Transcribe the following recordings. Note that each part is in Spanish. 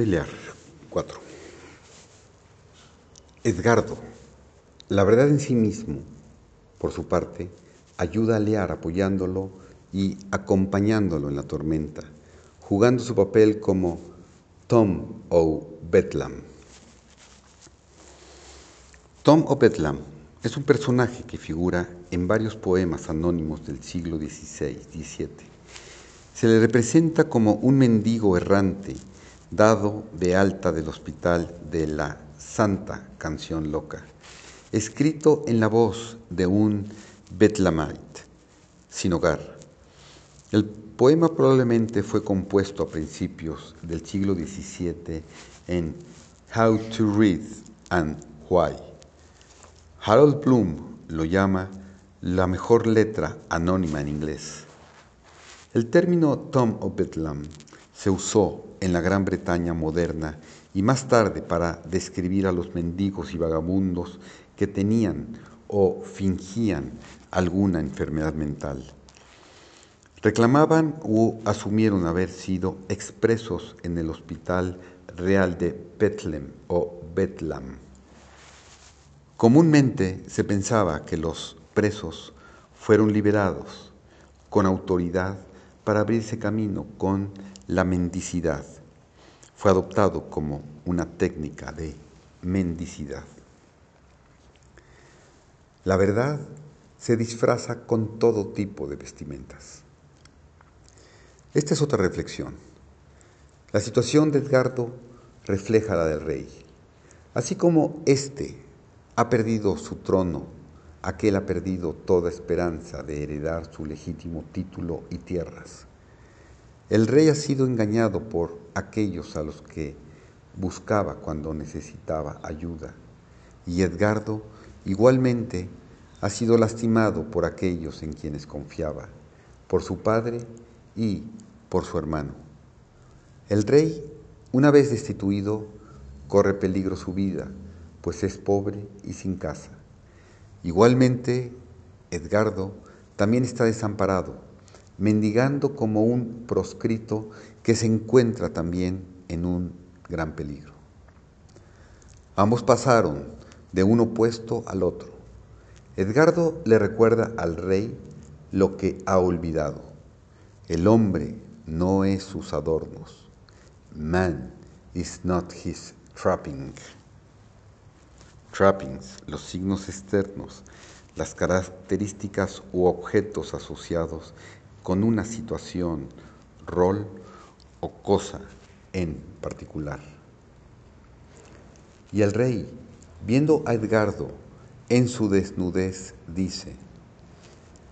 Lear 4. Edgardo, la verdad en sí mismo, por su parte, ayuda a Lear apoyándolo y acompañándolo en la tormenta, jugando su papel como Tom o Bedlam. Tom o Bedlam es un personaje que figura en varios poemas anónimos del siglo XVI-XVII. Se le representa como un mendigo errante dado de alta del hospital de la Santa Canción Loca, escrito en la voz de un Betlamite sin hogar. El poema probablemente fue compuesto a principios del siglo XVII en How to Read and Why. Harold Bloom lo llama la mejor letra anónima en inglés. El término Tom of Bedlam se usó en la Gran Bretaña moderna y más tarde para describir a los mendigos y vagabundos que tenían o fingían alguna enfermedad mental. Reclamaban o asumieron haber sido expresos en el Hospital Real de Bethlehem o Betlam. Comúnmente se pensaba que los presos fueron liberados con autoridad para abrirse camino con la mendicidad. Fue adoptado como una técnica de mendicidad. La verdad se disfraza con todo tipo de vestimentas. Esta es otra reflexión. La situación de Edgardo refleja la del rey. Así como éste ha perdido su trono, aquel ha perdido toda esperanza de heredar su legítimo título y tierras. El rey ha sido engañado por aquellos a los que buscaba cuando necesitaba ayuda, y Edgardo igualmente ha sido lastimado por aquellos en quienes confiaba, por su padre y por su hermano. El rey, una vez destituido, corre peligro su vida, pues es pobre y sin casa. Igualmente, Edgardo también está desamparado mendigando como un proscrito que se encuentra también en un gran peligro. Ambos pasaron de un opuesto al otro. Edgardo le recuerda al rey lo que ha olvidado. El hombre no es sus adornos. Man is not his trapping. Trappings, los signos externos, las características u objetos asociados con una situación, rol o cosa en particular. Y el rey, viendo a Edgardo en su desnudez, dice,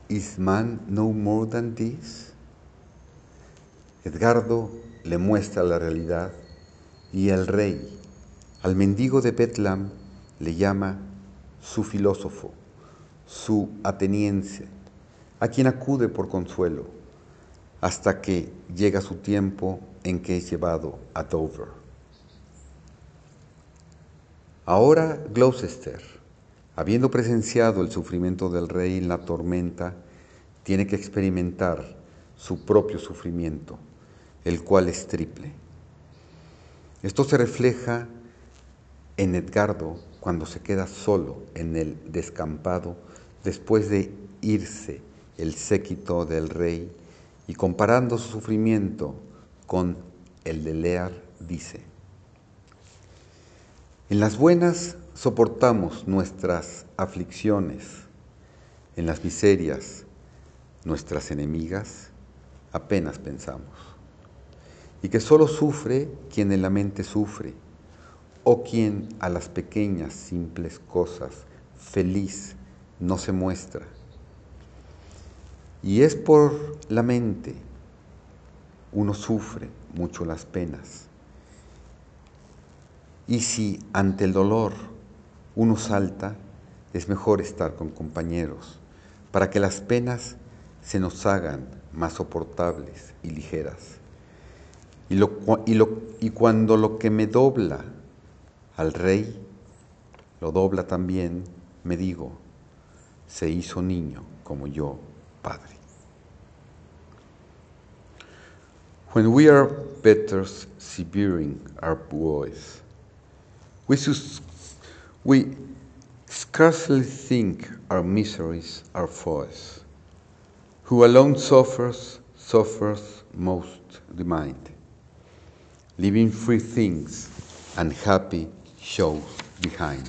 ¿Is man no more than this? Edgardo le muestra la realidad y el rey, al mendigo de Betlam, le llama su filósofo, su ateniense, a quien acude por consuelo, hasta que llega su tiempo en que es llevado a Dover. Ahora Gloucester, habiendo presenciado el sufrimiento del rey en la tormenta, tiene que experimentar su propio sufrimiento, el cual es triple. Esto se refleja en Edgardo cuando se queda solo en el descampado después de irse el séquito del rey y comparando su sufrimiento con el de Lear, dice, en las buenas soportamos nuestras aflicciones, en las miserias, nuestras enemigas, apenas pensamos, y que solo sufre quien en la mente sufre, o quien a las pequeñas, simples cosas feliz no se muestra y es por la mente, uno sufre mucho las penas. Y si ante el dolor uno salta, es mejor estar con compañeros para que las penas se nos hagan más soportables y ligeras. Y, y cuando lo que me dobla al rey, lo dobla también, me digo, se hizo niño como yo Padre. When we are better severing our woes. We, we scarcely think our miseries are foes. Who alone suffers, suffers most the mind. Leaving free things and happy shows behind.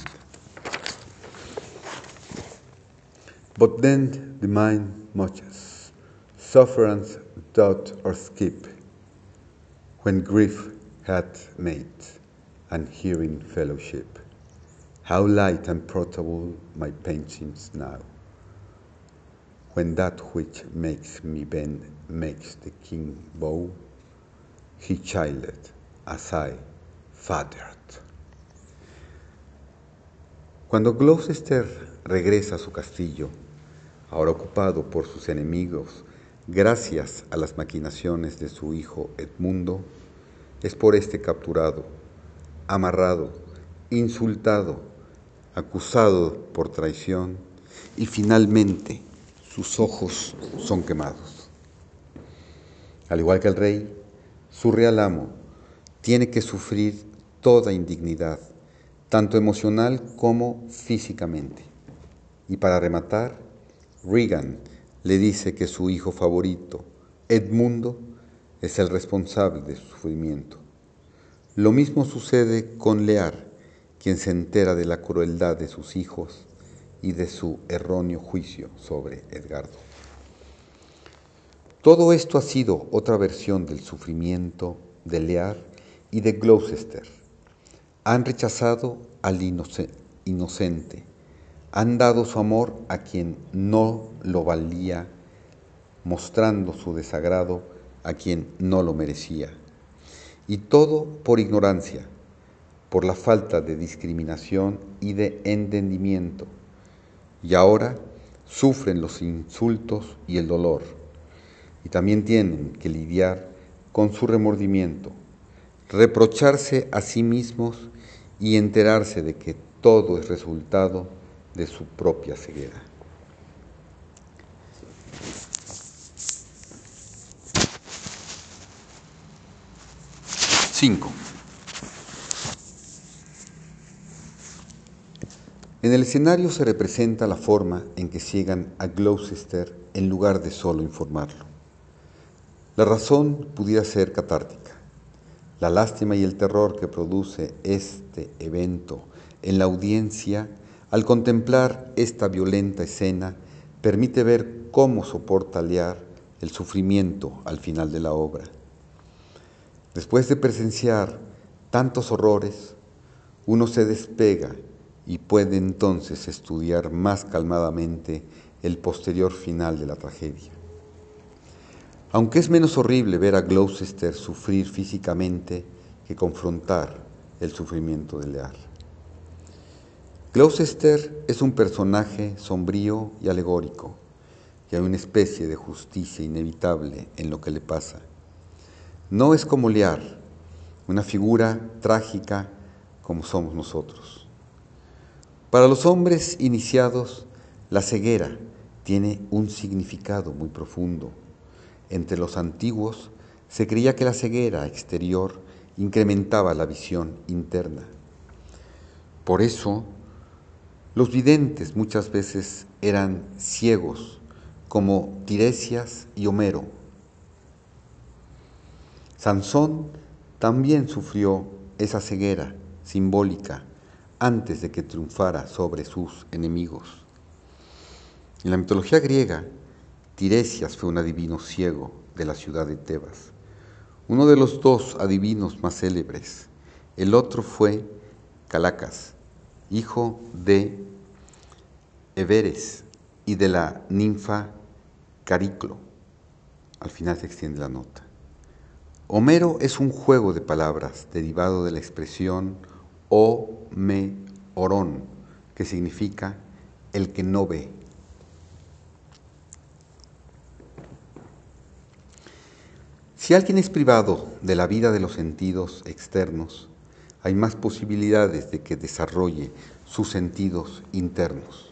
But then the mind muches, sufferance doubt or skip, when grief hath mate and hearing fellowship. How light and portable my pain seems now, when that which makes me bend makes the king bow, he childed as I fathered. Cuando Gloucester regresa a su castillo, ahora ocupado por sus enemigos, gracias a las maquinaciones de su hijo Edmundo, es por este capturado, amarrado, insultado, acusado por traición y finalmente sus ojos son quemados. Al igual que el rey, su real amo tiene que sufrir toda indignidad, tanto emocional como físicamente. Y para rematar, Regan le dice que su hijo favorito, Edmundo, es el responsable de su sufrimiento. Lo mismo sucede con Lear, quien se entera de la crueldad de sus hijos y de su erróneo juicio sobre Edgardo. Todo esto ha sido otra versión del sufrimiento de Lear y de Gloucester. Han rechazado al inocente, han dado su amor a quien no lo valía, mostrando su desagrado a quien no lo merecía. Y todo por ignorancia, por la falta de discriminación y de entendimiento. Y ahora sufren los insultos y el dolor. Y también tienen que lidiar con su remordimiento, reprocharse a sí mismos y enterarse de que todo es resultado de su propia ceguera. Cinco. En el escenario se representa la forma en que ciegan a Gloucester en lugar de solo informarlo. La razón pudiera ser catártica. La lástima y el terror que produce este evento en la audiencia al contemplar esta violenta escena permite ver cómo soporta Lear el sufrimiento al final de la obra. Después de presenciar tantos horrores, uno se despega y puede entonces estudiar más calmadamente el posterior final de la tragedia. Aunque es menos horrible ver a Gloucester sufrir físicamente que confrontar el sufrimiento de Lear. Gloucester es un personaje sombrío y alegórico, que hay una especie de justicia inevitable en lo que le pasa. No es como Lear, una figura trágica como somos nosotros. Para los hombres iniciados, la ceguera tiene un significado muy profundo. Entre los antiguos se creía que la ceguera exterior incrementaba la visión interna. Por eso, los videntes muchas veces eran ciegos, como Tiresias y Homero. Sansón también sufrió esa ceguera simbólica antes de que triunfara sobre sus enemigos. En la mitología griega, Tiresias fue un adivino ciego de la ciudad de Tebas, uno de los dos adivinos más célebres. El otro fue Calacas, hijo de Everes y de la ninfa Cariclo. Al final se extiende la nota. Homero es un juego de palabras derivado de la expresión o me orón, que significa el que no ve. Si alguien es privado de la vida de los sentidos externos, hay más posibilidades de que desarrolle sus sentidos internos.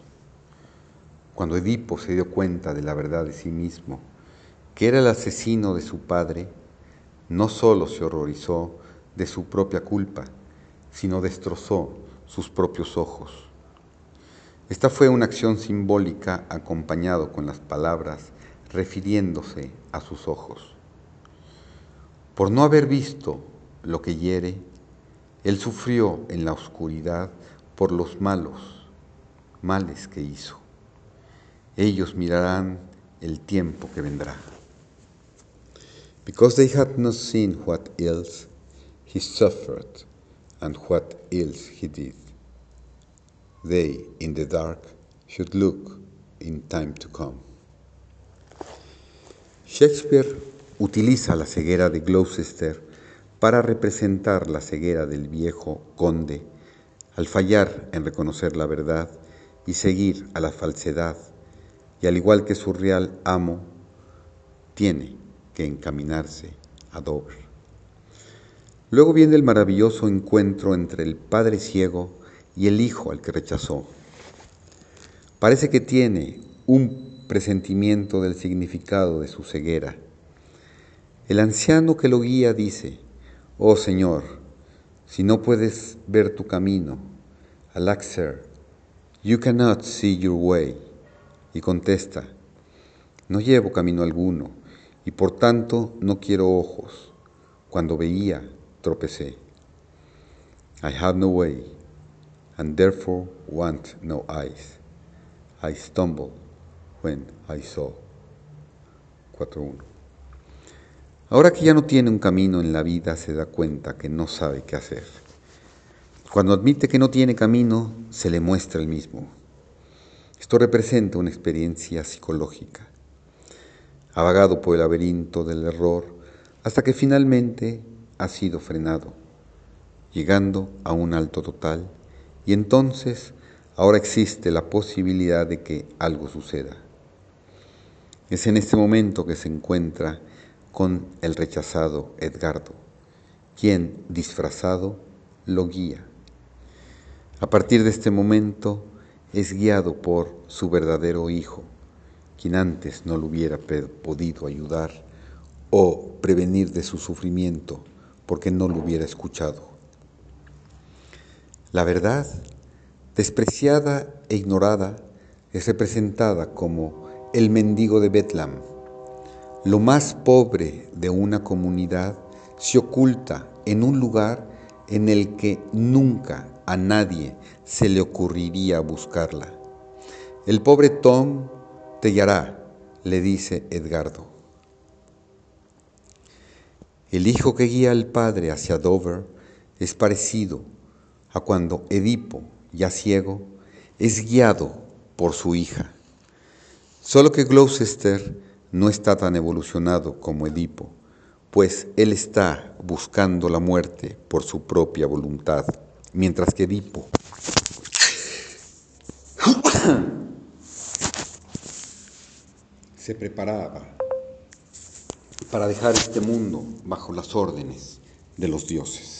Cuando Edipo se dio cuenta de la verdad de sí mismo, que era el asesino de su padre, no solo se horrorizó de su propia culpa, sino destrozó sus propios ojos. Esta fue una acción simbólica acompañado con las palabras refiriéndose a sus ojos. Por no haber visto lo que hiere, él sufrió en la oscuridad por los malos males que hizo. Ellos mirarán el tiempo que vendrá. Because they had not seen what ills he suffered and what ills he did, they in the dark should look in time to come. Shakespeare utiliza la ceguera de Gloucester para representar la ceguera del viejo conde al fallar en reconocer la verdad y seguir a la falsedad, y al igual que su real amo, tiene que encaminarse a Dover. Luego viene el maravilloso encuentro entre el padre ciego y el hijo al que rechazó. Parece que tiene un presentimiento del significado de su ceguera. El anciano que lo guía dice, Oh Señor, si no puedes ver tu camino, Alaxer, you cannot see your way. Y contesta, no llevo camino alguno, y por tanto no quiero ojos. Cuando veía, tropecé. I have no way, and therefore want no eyes. I stumble when I saw. 4.1 Ahora que ya no tiene un camino en la vida, se da cuenta que no sabe qué hacer. Cuando admite que no tiene camino, se le muestra el mismo. Esto representa una experiencia psicológica. Ha vagado por el laberinto del error hasta que finalmente ha sido frenado, llegando a un alto total, y entonces ahora existe la posibilidad de que algo suceda. Es en este momento que se encuentra con el rechazado Edgardo, quien, disfrazado, lo guía. A partir de este momento es guiado por su verdadero hijo, quien antes no lo hubiera podido ayudar o prevenir de su sufrimiento porque no lo hubiera escuchado. La verdad, despreciada e ignorada, es representada como el mendigo de Betlam, lo más pobre de una comunidad se oculta en un lugar en el que nunca a nadie se le ocurriría buscarla. El pobre Tom te guiará, le dice Edgardo. El hijo que guía al padre hacia Dover es parecido a cuando Edipo, ya ciego, es guiado por su hija. Solo que Gloucester no está tan evolucionado como Edipo, pues él está buscando la muerte por su propia voluntad, mientras que Edipo se preparaba para dejar este mundo bajo las órdenes de los dioses.